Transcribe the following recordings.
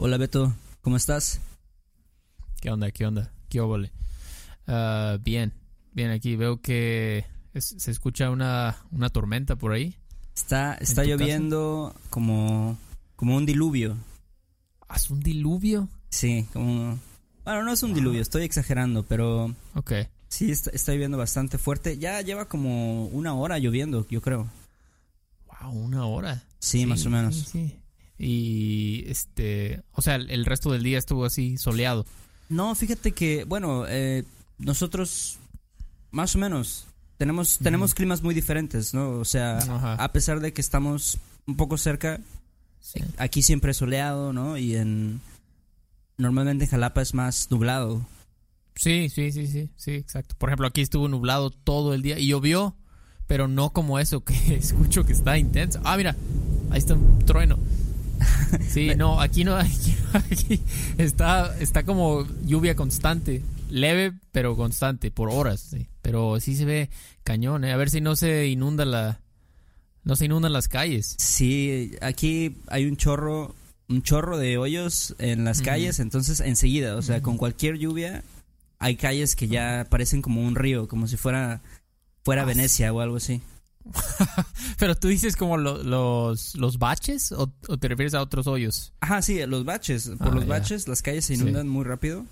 Hola Beto, ¿cómo estás? ¿Qué onda? ¿Qué onda? ¿Qué óvole? Ah, bien, bien aquí. Veo que es- se escucha una, una tormenta por ahí. Está, está lloviendo como, como un diluvio. ¿Haz un diluvio? Sí, como... Bueno, no es un diluvio, estoy exagerando, pero Ok. sí, está, está lloviendo bastante fuerte. Ya lleva como una hora lloviendo, yo creo. Wow, una hora. Sí, más o menos. Sí, sí. Y este, o sea, el, resto del día estuvo así soleado. No, fíjate que, bueno, eh, nosotros más o menos tenemos, tenemos climas muy diferentes, ¿no? O sea, Ajá. a pesar de que estamos un poco cerca, Sí. aquí siempre es soleado, ¿no? Y en... Normalmente en Jalapa es más nublado. Sí, sí, sí, sí, sí, exacto. Por ejemplo, aquí estuvo nublado todo el día y llovió, pero no como eso que escucho que está intenso. Ah, mira, ahí está un trueno. Sí, no, aquí no, aquí, aquí está, está como lluvia constante, leve pero constante por horas, sí. Pero sí se ve cañón, ¿eh? a ver si no se inunda la, no se inundan las calles. Sí, aquí hay un chorro, un chorro de hoyos en las calles, entonces enseguida, o sea, con cualquier lluvia hay calles que ya parecen como un río, como si fuera fuera Ah, Venecia o algo así. Pero tú dices como lo- los, los baches o, o te refieres a otros hoyos. Ajá, sí, los baches, por Ah, los baches las calles se Sí. inundan muy rápido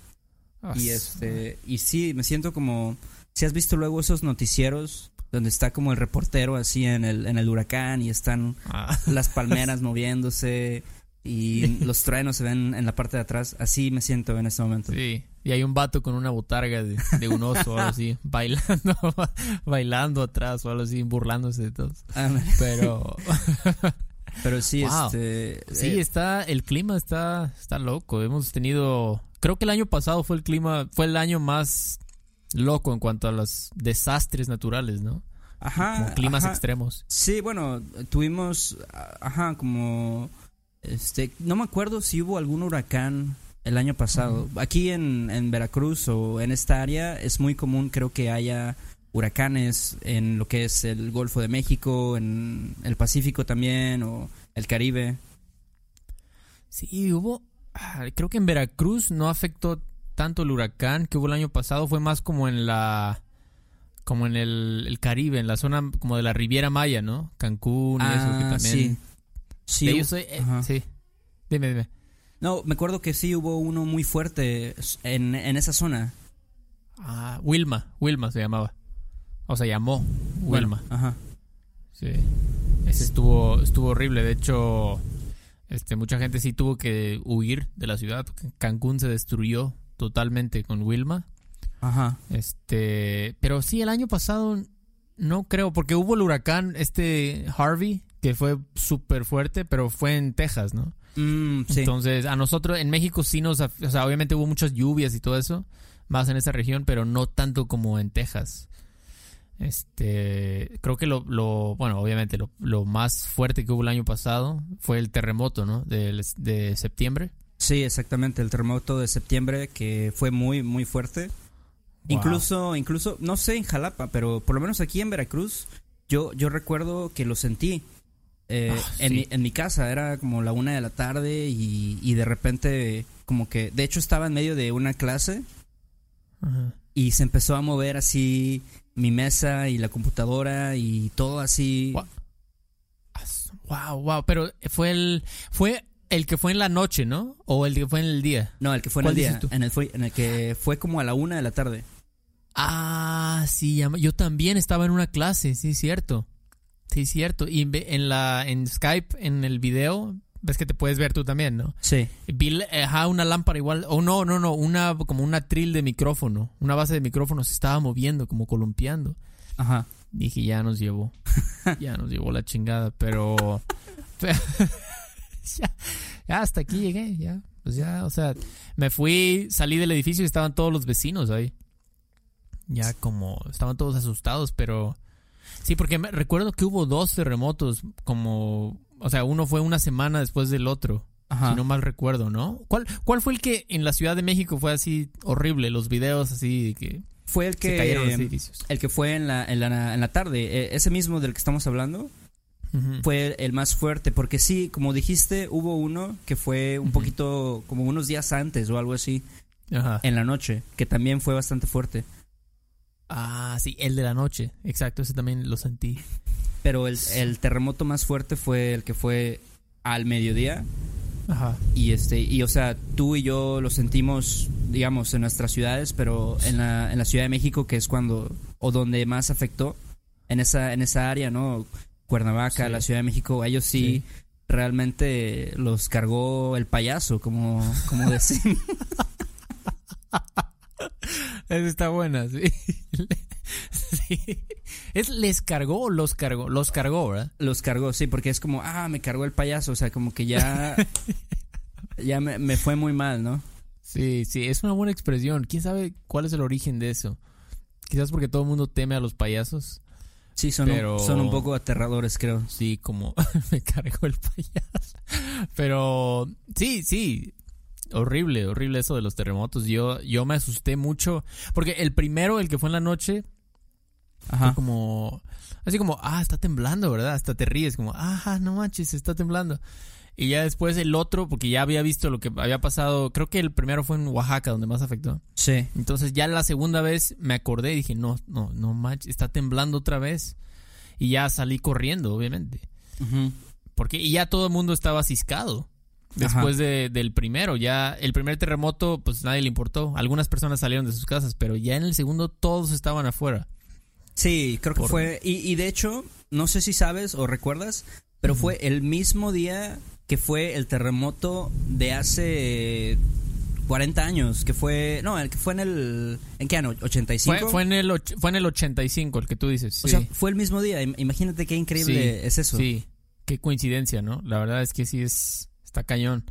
y este y sí, me siento como si has visto luego esos noticieros donde está como el reportero así en el en el huracán y están Ah. las palmeras moviéndose y los truenos se ven en la parte de atrás, así me siento en este momento. Sí, y hay un vato con una botarga de, de un oso o algo así, bailando, bailando atrás o algo así, burlándose de todos. Pero Pero sí, Wow. este. sí, eh, está, el clima está, está loco. Hemos tenido, creo que el año pasado fue el clima, fue el año más loco en cuanto a los desastres naturales, ¿no? ajá. Como climas ajá. extremos. Sí, bueno, tuvimos. Ajá, como. Este. No me acuerdo si hubo algún huracán el año pasado. Aquí en, en Veracruz o en esta área es muy común, creo que haya huracanes en lo que es el Golfo de México, en el Pacífico también, o el Caribe. Sí, hubo, ah, creo que en Veracruz no afectó tanto el huracán que hubo el año pasado, fue más como en la, como en el, el Caribe, en la zona como de la Riviera Maya, ¿no? Cancún y eso que Ah, también. sí. Sí, eh, sí. Dime, dime. No, me acuerdo que sí hubo uno muy fuerte en, en esa zona. Ah, Wilma, Wilma se llamaba. O se llamó Bueno, Wilma. Ajá. Sí. Ese estuvo, estuvo horrible. De hecho, este, mucha gente sí tuvo que huir de la ciudad. Cancún se destruyó totalmente con Wilma. Ajá. Este, pero sí, el año pasado no creo, porque hubo el huracán, este Harvey, que fue súper fuerte, pero fue en Texas, ¿no? Mm, sí. Entonces, a nosotros en México sí nos, o sea, obviamente hubo muchas lluvias y todo eso, más en esa región, pero no tanto como en Texas. Este, creo que lo, lo bueno, obviamente lo, lo más fuerte que hubo el año pasado fue el terremoto, ¿no? Del- de septiembre. Sí, exactamente, el terremoto de septiembre que fue muy, muy fuerte. Wow. Incluso, incluso, no sé en Jalapa, pero por lo menos aquí en Veracruz, yo, yo recuerdo que lo sentí. Eh, Ah, en, sí. mi, en mi casa era como la una de la tarde y, y de repente como que, de hecho estaba en medio de una clase Ajá. y se empezó a mover así mi mesa y la computadora y todo así. Wow. Wow, wow, pero fue el fue el que fue en la noche, ¿no? O el que fue en el día. No, el que fue en el ¿Cuál día, en el, fue, en el que fue como a la una de la tarde. Ah, sí, yo también estaba en una clase, sí, cierto. Sí, cierto. Y en la en Skype en el video ves que te puedes ver tú también, ¿no? Sí. Vi ajá, una lámpara igual, o no, no, no, una como una tril de micrófono, una base de micrófono se estaba moviendo, como columpiando. Ajá. Dije, ya nos llevó. ya nos llevó la chingada, pero. ya, ya hasta aquí llegué, ya. Pues ya, o sea, me fui, salí del edificio y estaban todos los vecinos ahí. Ya como, estaban todos asustados, pero... Sí, porque me, recuerdo que hubo dos terremotos, como, o sea, uno fue una semana después del otro. Ajá. Si no mal recuerdo, ¿no? ¿Cuál, ¿Cuál fue el que en la Ciudad de México fue así horrible? Los videos así de que Fue el se cayeron los que edificios. el que fue en la, en la, en la tarde. Eh, ese mismo del que estamos hablando fue el más fuerte. Porque sí, como dijiste, hubo uno que fue un poquito, como unos días antes o algo así, Ajá. en la noche, que también fue bastante fuerte. Ah, sí, el de la noche. Exacto, ese también lo sentí. Pero el, el terremoto más fuerte fue el que fue al mediodía. Ajá. Y este, y o sea, tú y yo lo sentimos, digamos, en nuestras ciudades, pero en la, en la Ciudad de México, que es cuando, o donde más afectó, en esa, en esa área, ¿no? Cuernavaca, Sí. la Ciudad de México, ellos sí, Sí. realmente los cargó el payaso, como, como decimos. Esa está buena, sí. sí. ¿Es les cargó o los cargó? Los cargó, ¿verdad? los cargó, sí, porque es como, ah, me cargó el payaso, o sea, como que ya, ya me, me fue muy mal, ¿no? Sí, sí, es una buena expresión. ¿Quién sabe cuál es el origen de eso? Quizás porque todo el mundo teme a los payasos. Sí, son, un- son un poco aterradores, creo. Sí, como me cargó el payaso. Pero sí, sí. Horrible, horrible eso de los terremotos. Yo, yo me asusté mucho. Porque el primero, el que fue en la noche, Ajá. fue como. Así como, ah, está temblando, ¿verdad? Hasta te ríes, como, ah, no manches, está temblando. Y ya después el otro, porque ya había visto lo que había pasado. Creo que el primero fue en Oaxaca, donde más afectó. Sí. Entonces ya la segunda vez me acordé y dije, no, no, no manches, está temblando otra vez. Y ya salí corriendo, obviamente. Porque y ya todo el mundo estaba ciscado. Después de- del primero, ya el primer terremoto, pues nadie le importó. Algunas personas salieron de sus casas, pero ya en el segundo todos estaban afuera. Sí, creo que Por- fue. Y, y de hecho, no sé si sabes o recuerdas, pero fue el mismo día que fue el terremoto de hace 40 años, que fue. No, el que fue en el. ¿En qué año? ¿85? Fue, fue en el och- fue en el 85, el que tú dices. O sí. sea, fue el mismo día. Im- Imagínate qué increíble Sí, es eso. Sí, qué coincidencia, ¿no? La verdad es que sí es está cañón.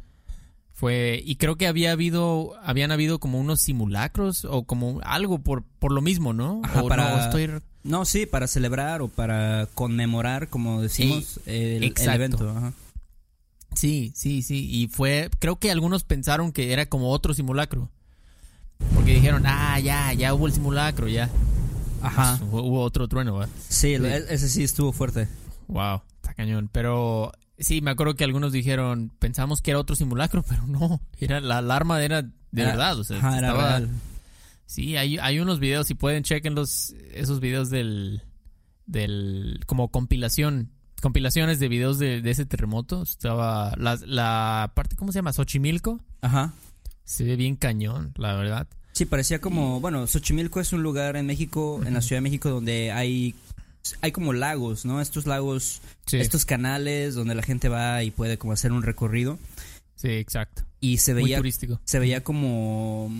Fue y creo que había habido habían habido como unos simulacros o como algo por por lo mismo, ¿no? Ajá, o para- no, estoy No, sí, para celebrar o para conmemorar, como decimos, el, el evento. ajá. Sí, sí, sí, y fue creo que algunos pensaron que era como otro simulacro. Porque dijeron, "Ah, ya, ya hubo el simulacro, ya." Ajá. Pues, hubo, otro trueno, ¿verdad? Sí, Sí. ese sí estuvo fuerte. Wow, está cañón. Pero sí, me acuerdo que algunos dijeron, pensamos que era otro simulacro, pero no, era la alarma era de Era- verdad, o sea, Ajá, era estaba- real. Sí, hay, hay unos videos, si pueden, chequenlos, esos videos del, del, como compilación, compilaciones de videos de, de ese terremoto. Estaba la, la parte, ¿cómo se llama? Xochimilco. Ajá. Se ve bien cañón, la verdad. Sí, parecía como, bueno, Xochimilco es un lugar en México, en la Ciudad de México, donde hay, hay como lagos, ¿no? Estos lagos, Sí, estos canales donde la gente va y puede como hacer un recorrido. sí, exacto. Y se Muy veía, turístico. se veía como,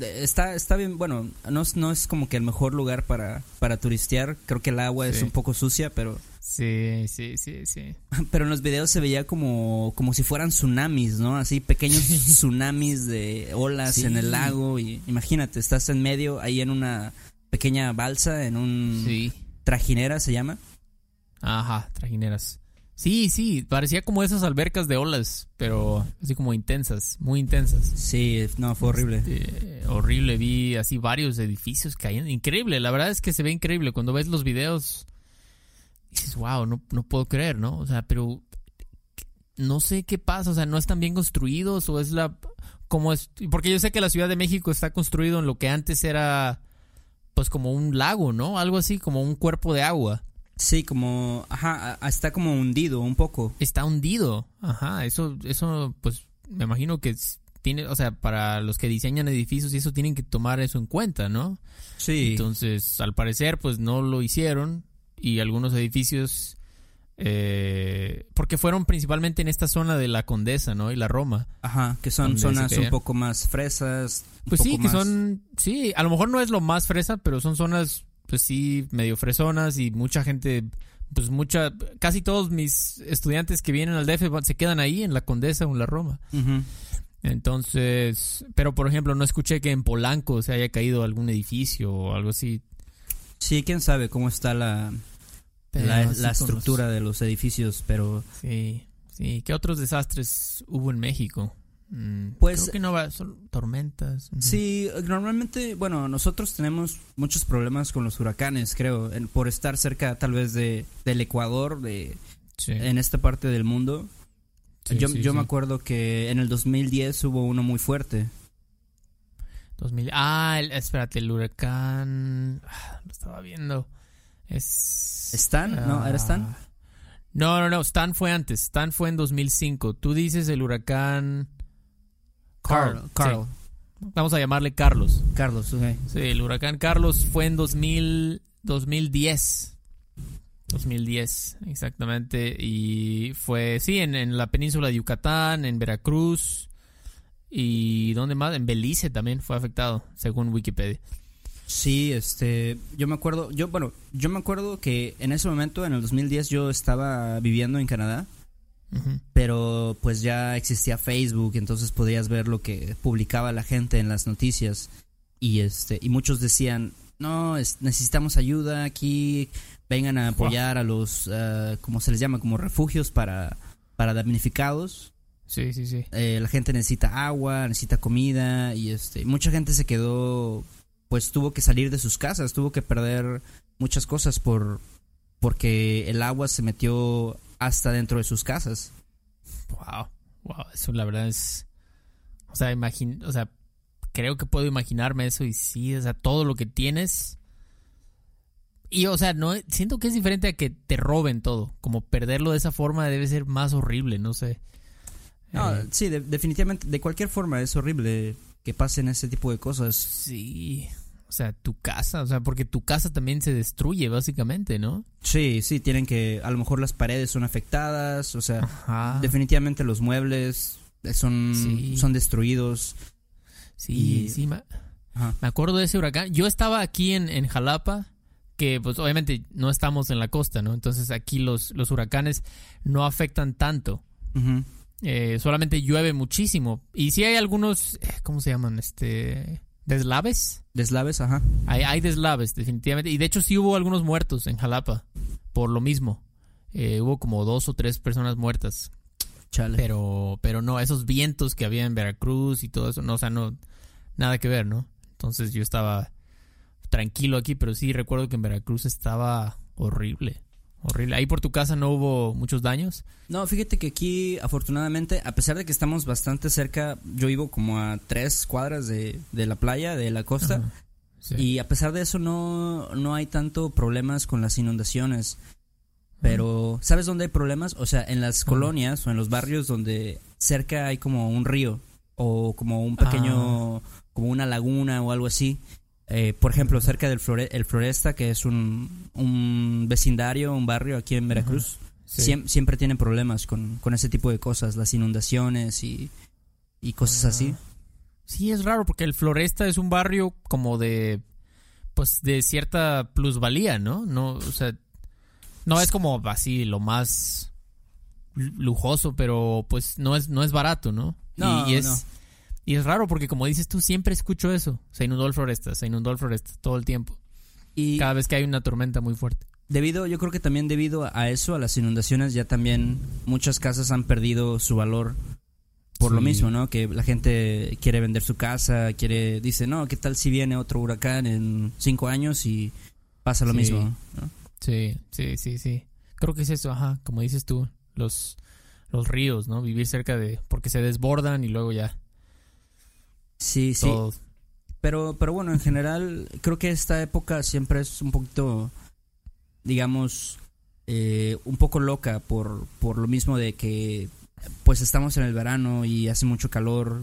está, está bien, bueno, no, es- no es como que el mejor lugar para, para turistear. Creo que el agua es un poco sucia, pero, Sí, sí, sí, sí. pero en los videos se veía como, como si fueran tsunamis, ¿no? Así pequeños tsunamis de olas Sí. en el lago. Y imagínate, estás en medio, ahí en una pequeña balsa, en un Sí. Trajinera se llama. Ajá, trajineras. Sí, sí, parecía como esas albercas de olas, pero así como intensas, muy intensas. Sí, no, fue horrible. Este, horrible, vi así varios edificios cayendo. Increíble, la verdad es que se ve increíble. Cuando ves los videos, dices, wow, no, no puedo creer, ¿no? O sea, pero no sé qué pasa, o sea, no están bien construidos o es la... como es Porque yo sé que la Ciudad de México está construido en lo que antes era, pues como un lago, ¿no? Algo así, como un cuerpo de agua. Sí, como, ajá, está como hundido un poco. Está hundido. Ajá, eso, eso, pues, me imagino que tiene, o sea, para los que diseñan edificios y eso tienen que tomar eso en cuenta, ¿no? Sí. Entonces, al parecer, pues no lo hicieron y algunos edificios, eh, porque fueron principalmente en esta zona de la Condesa, ¿no? Y la Roma. Ajá, que son zonas un poco más fresas. Pues sí, que más- son, sí, a lo mejor no es lo más fresa, pero son zonas, pues sí, medio fresonas y mucha gente, pues mucha, casi todos mis estudiantes que vienen al DF se quedan ahí en la Condesa o en la Roma. Entonces, pero por ejemplo, no escuché que en Polanco se haya caído algún edificio o algo así. Sí, quién sabe cómo está la, Pero la, los- estructura de los edificios, pero Sí, sí. ¿Qué otros desastres hubo en México? Mm, Pues- creo que no va, son tormentas. Sí, normalmente, bueno, nosotros tenemos muchos problemas con los huracanes, creo, en- por estar cerca tal vez de, del Ecuador, de, Sí, en esta parte del mundo. sí, yo sí, yo me acuerdo que en el 2010 hubo uno muy fuerte. 2000. Ah, el- espérate, el huracán. ah, Lo estaba viendo. Es. ¿Stan? ¿No? ¿Era Stan? Ah, No, no, no. Stan fue antes. Stan fue en 2005. Tú dices el huracán. Carl. Carl. sí. Vamos a llamarle Carlos. Carlos, ok. Sí, el huracán Carlos fue en 2000, 2010. 2010, exactamente. Y fue, sí, en, en la península de Yucatán, en Veracruz. ¿Y dónde más? En Belice también fue afectado, según Wikipedia. Sí, este, yo me acuerdo, yo, bueno, yo me acuerdo que en ese momento, en el 2010, yo estaba viviendo en Canadá, pero pues ya existía Facebook, entonces podías ver lo que publicaba la gente en las noticias y este, y muchos decían, no, es- necesitamos ayuda aquí, vengan a apoyar a los, ah, como se les llama, como refugios para, para damnificados. Sí, sí, sí. Eh, la gente necesita agua, necesita comida y este mucha gente se quedó pues tuvo que salir de sus casas, tuvo que perder muchas cosas por porque el agua se metió hasta dentro de sus casas. Wow, wow, eso la verdad es, o sea, imagin, o sea, creo que puedo imaginarme eso y sí, o sea, todo lo que tienes y o sea, no siento que es diferente a que te roben todo, como perderlo de esa forma debe ser más horrible, no sé. No, Eh, sí, de- definitivamente de cualquier forma es horrible que pasen ese tipo de cosas. sí, o sea, tu casa, o sea, porque tu casa también se destruye básicamente, ¿no? Sí, sí, tienen que a lo mejor las paredes son afectadas, o sea, Ajá. definitivamente los muebles son Sí. son destruidos. Sí, y- sí, Ajá. Me acuerdo de ese huracán. Yo estaba aquí en, en Jalapa, que pues obviamente no estamos en la costa, ¿no? Entonces aquí los, los huracanes no afectan tanto. Ujú. Eh, solamente llueve muchísimo. Y sí hay algunos, eh, ¿cómo se llaman? Este, deslaves. Deslaves, ajá. Hay, hay deslaves, definitivamente. Y de hecho sí hubo algunos muertos en Jalapa, por lo mismo. Eh, hubo como dos o tres personas muertas. Chale. Pero, pero no, esos vientos que había en Veracruz y todo eso, no, o sea, no, nada que ver, ¿no? Entonces yo estaba tranquilo aquí, pero sí recuerdo que en Veracruz estaba horrible, horrible. Ahí por tu casa no hubo muchos daños. No, fíjate que aquí, afortunadamente, a pesar de que estamos bastante cerca, yo vivo como a tres cuadras de, de la playa, de la costa, Ajá. Sí. y a pesar de eso no, no hay tanto problemas con las inundaciones. Pero, ¿sabes dónde hay problemas? O sea, en las Ajá. colonias o en los barrios donde cerca hay como un río o como un pequeño, como una laguna o algo así. Eh, por ejemplo, cerca del Flore- el Floresta, que es un, un vecindario, un barrio aquí en Veracruz. Sí. Siem- siempre tienen problemas con, con ese tipo de cosas, las inundaciones y, y cosas Ah. así. Sí, es raro porque el Floresta es un barrio como de, pues, de cierta plusvalía, ¿no? No, o sea, no es como así lo más lu- lujoso, pero pues no es, no es barato, ¿no? Y- No, y, es, no. Y es raro porque como dices tú, siempre escucho eso. Se inundó el Floresta, se inundó el Floresta todo el tiempo. Y Cada vez que hay una tormenta muy fuerte. debido, yo creo que también debido a eso, a las inundaciones, ya también muchas casas han perdido su valor por lo mismo, ¿no? Que la gente quiere vender su casa, quiere, dice, no, ¿qué tal si viene otro huracán en cinco años y pasa lo Sí. mismo? ¿no? Sí, sí, sí, sí. Creo que es eso, ajá, como dices tú, los, los ríos, ¿no? Vivir cerca de, porque se desbordan y luego ya Sí, sí. todo. Pero, pero bueno, en general, creo que esta época siempre es un poquito, digamos, eh, un poco loca por, por lo mismo de que, pues estamos en el verano y hace mucho calor,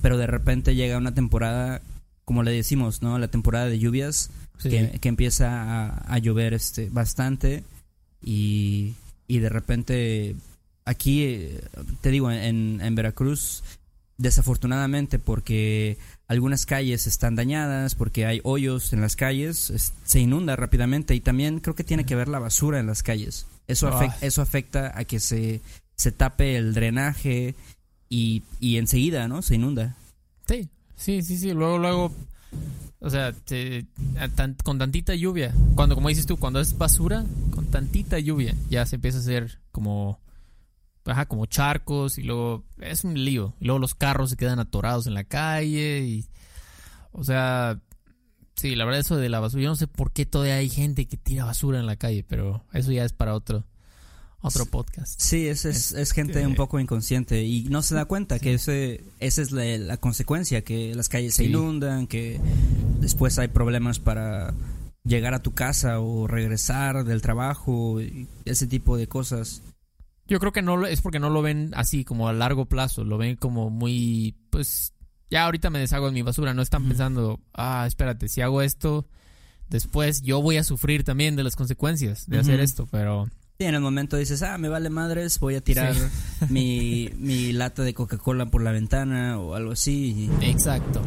pero de repente llega una temporada, como le decimos, ¿no? La temporada de lluvias, Sí. que, que empieza a, a llover este, bastante y, y de repente aquí, eh, te digo, en, en Veracruz, desafortunadamente porque algunas calles están dañadas, porque hay hoyos en las calles, es- se inunda rápidamente y también creo que tiene que ver la basura en las calles. Eso, Ah. eso afecta a que se, se tape el drenaje y, y enseguida, ¿no? Se inunda. Sí, sí, sí, sí. Luego, luego, o sea, te- tan- con tantita lluvia, cuando, como dices tú, cuando es basura, con tantita lluvia, ya se empieza a hacer como, ajá, como charcos y luego es un lío. Y luego los carros se quedan atorados en la calle y, o sea, sí, la verdad eso de la basura, yo no sé por qué todavía hay gente que tira basura en la calle, pero eso ya es para otro, otro podcast. Sí, es, es, es gente Este- un poco inconsciente y no se da cuenta que ese, esa es la, la consecuencia, que las calles se inundan, que después hay problemas para llegar a tu casa o regresar del trabajo, ese tipo de cosas. Yo creo que no es porque no lo ven así como a largo plazo, lo ven como muy, pues, ya ahorita me deshago de mi basura, no están pensando, ah, espérate, si hago esto, después yo voy a sufrir también de las consecuencias de hacer esto, pero Y en el momento dices, ah, me vale madres, voy a tirar Sí. mi, mi lata de Coca-Cola por la ventana o algo así. exacto.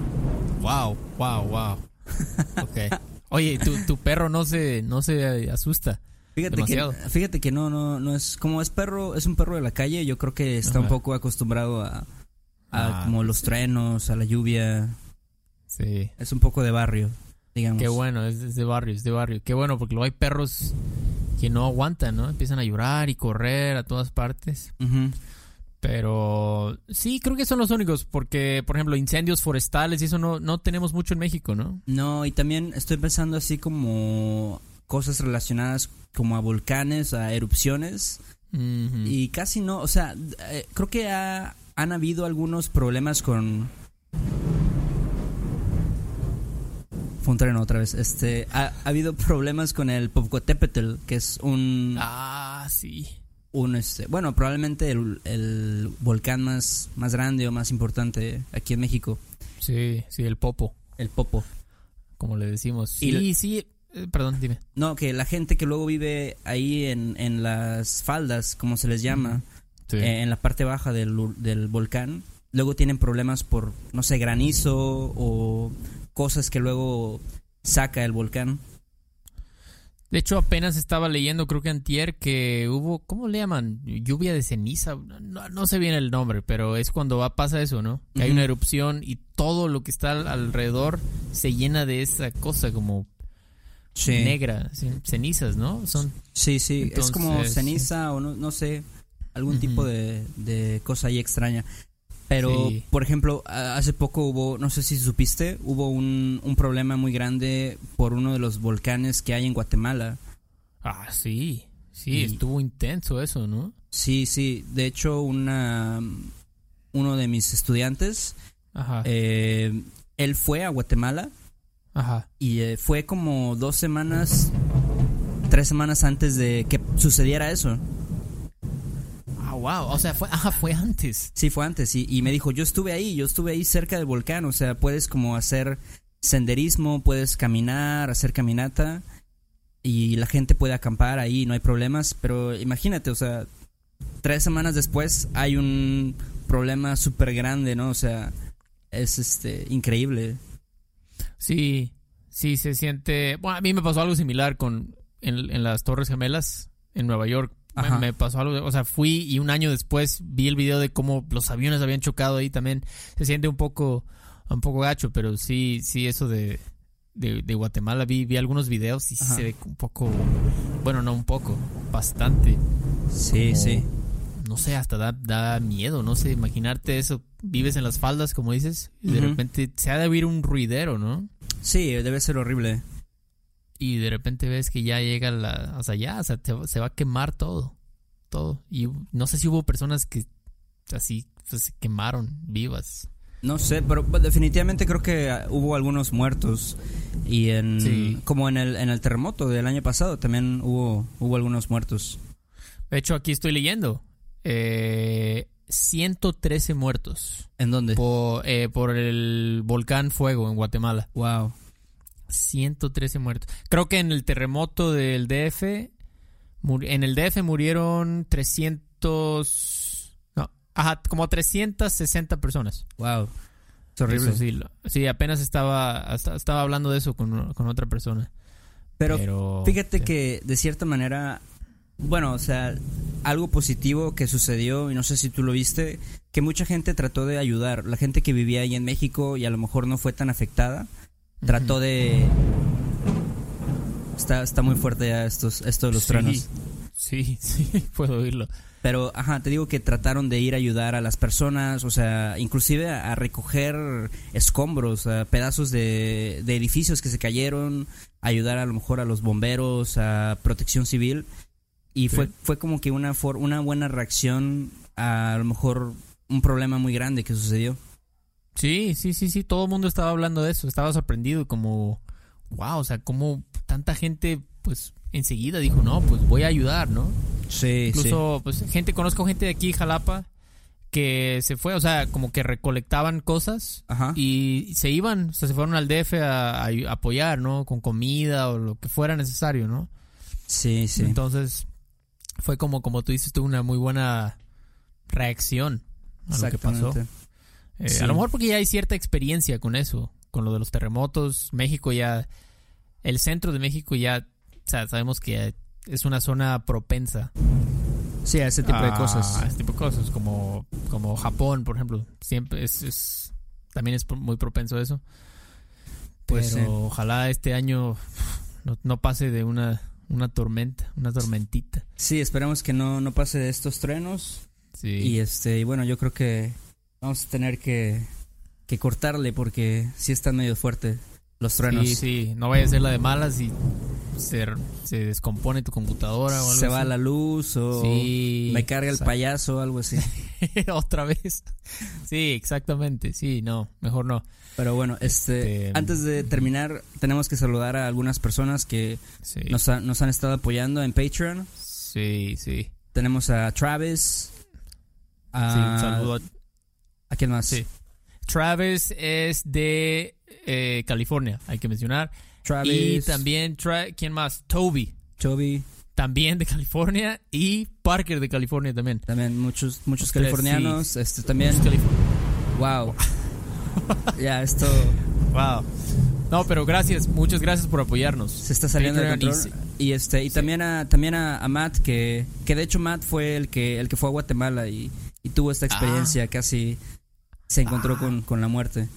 Wow, wow, wow. Ok. Oye, tu, tu perro no se, no se asusta. Fíjate que, fíjate que no, no, no es, como es perro, es un perro de la calle, yo creo que está un poco acostumbrado a, a Ah, como los truenos, a la lluvia, Sí. es un poco de barrio, digamos. Qué bueno, es, es de barrio, es de barrio. Qué bueno, porque luego hay perros que no aguantan, ¿no? Empiezan a llorar y correr a todas partes. Pero sí, creo que son los únicos, porque, por ejemplo, incendios forestales y eso no, no tenemos mucho en México, ¿no? No, y también estoy pensando así como cosas relacionadas como a volcanes, a erupciones, y casi no, o sea, eh, creo que ha- han habido algunos problemas con... Fue un tren otra vez. Este, ha, ha habido problemas con el Popocatépetl, que es un, Ah, sí. un este, bueno, probablemente el, el volcán más, más grande o más importante aquí en México, Sí, sí, el popo, el Popo. como le decimos. Y Sí, le- sí. Eh, perdón, dime. No, que la gente que luego vive ahí en, en las faldas, como se les llama, Sí. eh, en la parte baja del, del volcán, luego tienen problemas por, no sé, granizo o cosas que luego saca el volcán. De hecho, apenas estaba leyendo, creo que antier, que hubo, ¿cómo le llaman? Lluvia de ceniza. No, no sé bien el nombre, pero es cuando va, pasa eso, ¿no? Que hay una erupción y todo lo que está al- alrededor se llena de esa cosa como negra, ce- cenizas, ¿no? Son Sí, sí, es como ceniza o no, no sé, algún tipo de, de cosa ahí extraña. Pero, Sí. por ejemplo, hace poco hubo, no sé si supiste, hubo un, un problema muy grande por uno de los volcanes que hay en Guatemala. Ah, sí. Sí, Y- estuvo intenso eso, ¿no? Sí, sí, de hecho, una, uno de mis estudiantes, Ajá. eh, él fue a Guatemala Ajá. y eh, fue como dos semanas, tres semanas antes de que sucediera eso. Ah, wow. O sea, fue, ajá, fue antes. Sí, fue antes. Y, y me dijo, yo estuve ahí, yo estuve ahí cerca del volcán. O sea, puedes como hacer senderismo, puedes caminar, hacer caminata. Y la gente puede acampar ahí, no hay problemas. Pero imagínate, o sea, tres semanas después hay un problema súper grande, ¿no? O sea, es este increíble. Sí, sí, se siente... Bueno, a mí me pasó algo similar con en, en las Torres Gemelas en Nueva York. Me, pasó algo, o sea, fui y un año después vi el video de cómo los aviones habían chocado ahí también. Se siente un poco, un poco gacho, pero sí, sí, eso de, de, de Guatemala vi, vi algunos videos y sí Ajá. se ve un poco, bueno, no un poco, bastante. Sí, Como- sí. No sé, hasta da, da miedo, no sé, imaginarte eso. Vives en las faldas, como dices, y de repente se ha de oír un ruidero, ¿no? Sí, debe ser horrible. y de repente ves que ya llega la, o sea, ya, o sea, te- se va a quemar todo, todo. Y no sé si hubo personas que así pues, se quemaron vivas. No sé, pero pues, definitivamente creo que hubo algunos muertos y en Sí. como en el en el terremoto del año pasado también hubo hubo algunos muertos. De hecho, aquí estoy leyendo, eh, 113 muertos ¿En dónde? por, eh, por el volcán Fuego en Guatemala. Wow. 113 muertos. Creo que en el terremoto del DF, en el DF murieron 300, no, ajá, como 360 personas. Wow. Es horrible. Sí, lo- sí, apenas estaba, estaba hablando de eso con, con otra persona. pero, Pero, fíjate sí. que de cierta manera bueno, o sea, algo positivo que sucedió y no sé si tú lo viste que mucha gente trató de ayudar. La gente que vivía ahí en México y a lo mejor no fue tan afectada, trató de... Está, está muy fuerte ya estos, esto de los Sí. truenos. Sí, sí, puedo oírlo. Pero, ajá, te digo que trataron de ir a ayudar a las personas, o sea, inclusive a, a recoger escombros, a pedazos de, de edificios que se cayeron, ayudar a lo mejor a los bomberos, a protección civil. Y Sí. fue, fue como que una, for- una buena reacción a, a lo mejor un problema muy grande que sucedió. Sí, sí, sí, sí, todo el mundo estaba hablando de eso, estaba sorprendido como, wow, o sea, como tanta gente, pues, enseguida dijo, no, pues voy a ayudar, ¿no? Sí, Incluso, pues, gente, conozco gente de aquí, Jalapa, que se fue, o sea, como que recolectaban cosas Ajá. y se iban, o sea, se fueron al DF a, a apoyar, ¿no? Con comida o lo que fuera necesario, ¿no? Sí, sí. Entonces, fue como, como tú dices, tuvo una muy buena reacción a lo que pasó. Eh, Sí. A lo mejor porque ya hay cierta experiencia con eso, con lo de los terremotos. México ya, el centro de México ya, o sea, sabemos que es una zona propensa Sí, a ese tipo de cosas. a este tipo de cosas, como, como Japón, por ejemplo. Siempre es, es- también es muy propenso a eso. Pues Pero sí. ojalá este año no, no pase de una, una tormenta, una tormentita. Sí, esperemos que no, no pase de estos truenos. Sí. Y este, y bueno, yo creo que vamos a tener que, que cortarle porque sí están medio fuerte los truenos. Sí, sí, no vaya a ser la de malas y se, se descompone tu computadora o algo Se va la luz o Sí, me carga el exacto. payaso o algo así. Otra vez. Sí, exactamente. Sí, no, mejor no. Pero bueno, este, Este, antes de terminar, tenemos que saludar a algunas personas que Sí, nos, ha- nos han estado apoyando en Patreon. sí, sí. Tenemos a Travis. Sí, A, un saludo a ¿A quién más? Sí. Travis es de eh, California, hay que mencionar. Travis. Y también, Tra- ¿quién más? Toby, Toby. también de California. Y Parker de California también. También muchos, muchos californianos. Este también. Muchos Calif- Wow. ya, esto Wow. No, pero gracias, muchas gracias por apoyarnos. se está saliendo de Patreon y control. sí. Y, este, y Sí. también a, también a, a Matt, que, que de hecho Matt fue el que, el que fue a Guatemala y, y tuvo esta experiencia, casi se encontró Ah. con, con la muerte.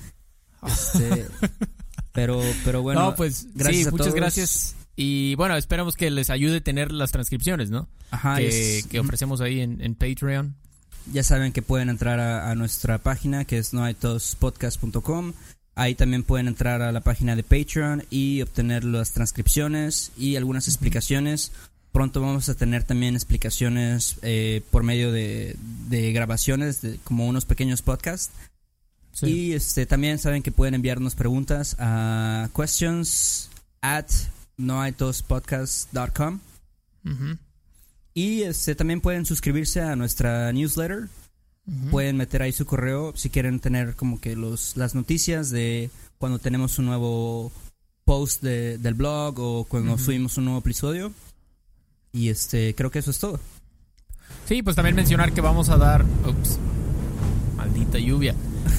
Este, pero, pero bueno, no, pues gracias sí, muchas todos. gracias. Y bueno, esperamos que les ayude tener las transcripciones, ¿no? ajá, que, es- que ofrecemos ahí en, en Patreon. ya saben que pueden entrar a, a nuestra página que es noaitospodcast.com. Ahí también pueden entrar a la página de Patreon y obtener las transcripciones y algunas explicaciones. Pronto vamos a tener también explicaciones eh, por medio de, de grabaciones, de, como unos pequeños podcasts. Sí. Y este, también saben que pueden enviarnos preguntas a questions at noaitospodcast.com. Ujú, Y este, también pueden suscribirse a nuestra newsletter. Pueden meter ahí su correo si quieren tener como que los, las noticias de cuando tenemos un nuevo post de- del blog o cuando subimos un nuevo episodio. Y este, creo que eso es todo. Sí, pues también mencionar que vamos a dar. Ups, maldita lluvia.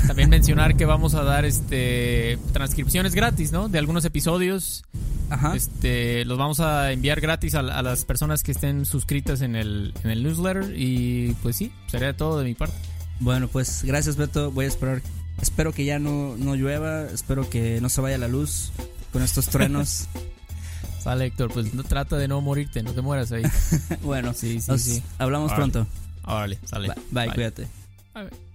También mencionar que vamos a dar este transcripciones gratis, ¿no? De algunos episodios. Ajá. Este, los vamos a enviar gratis a, a las personas que estén suscritas en el, en el newsletter. Y pues sí, sería todo de mi parte. Bueno, pues gracias Beto. Voy a esperar. Espero que ya no, no llueva. Espero que no se vaya la luz con estos truenos. Sale, Héctor, pues no, trata de no morirte, no te mueras ahí. bueno, Sí, sí, sí. hablamos Órale. pronto. Órale, sale. Bye, bye, cuídate. Bye.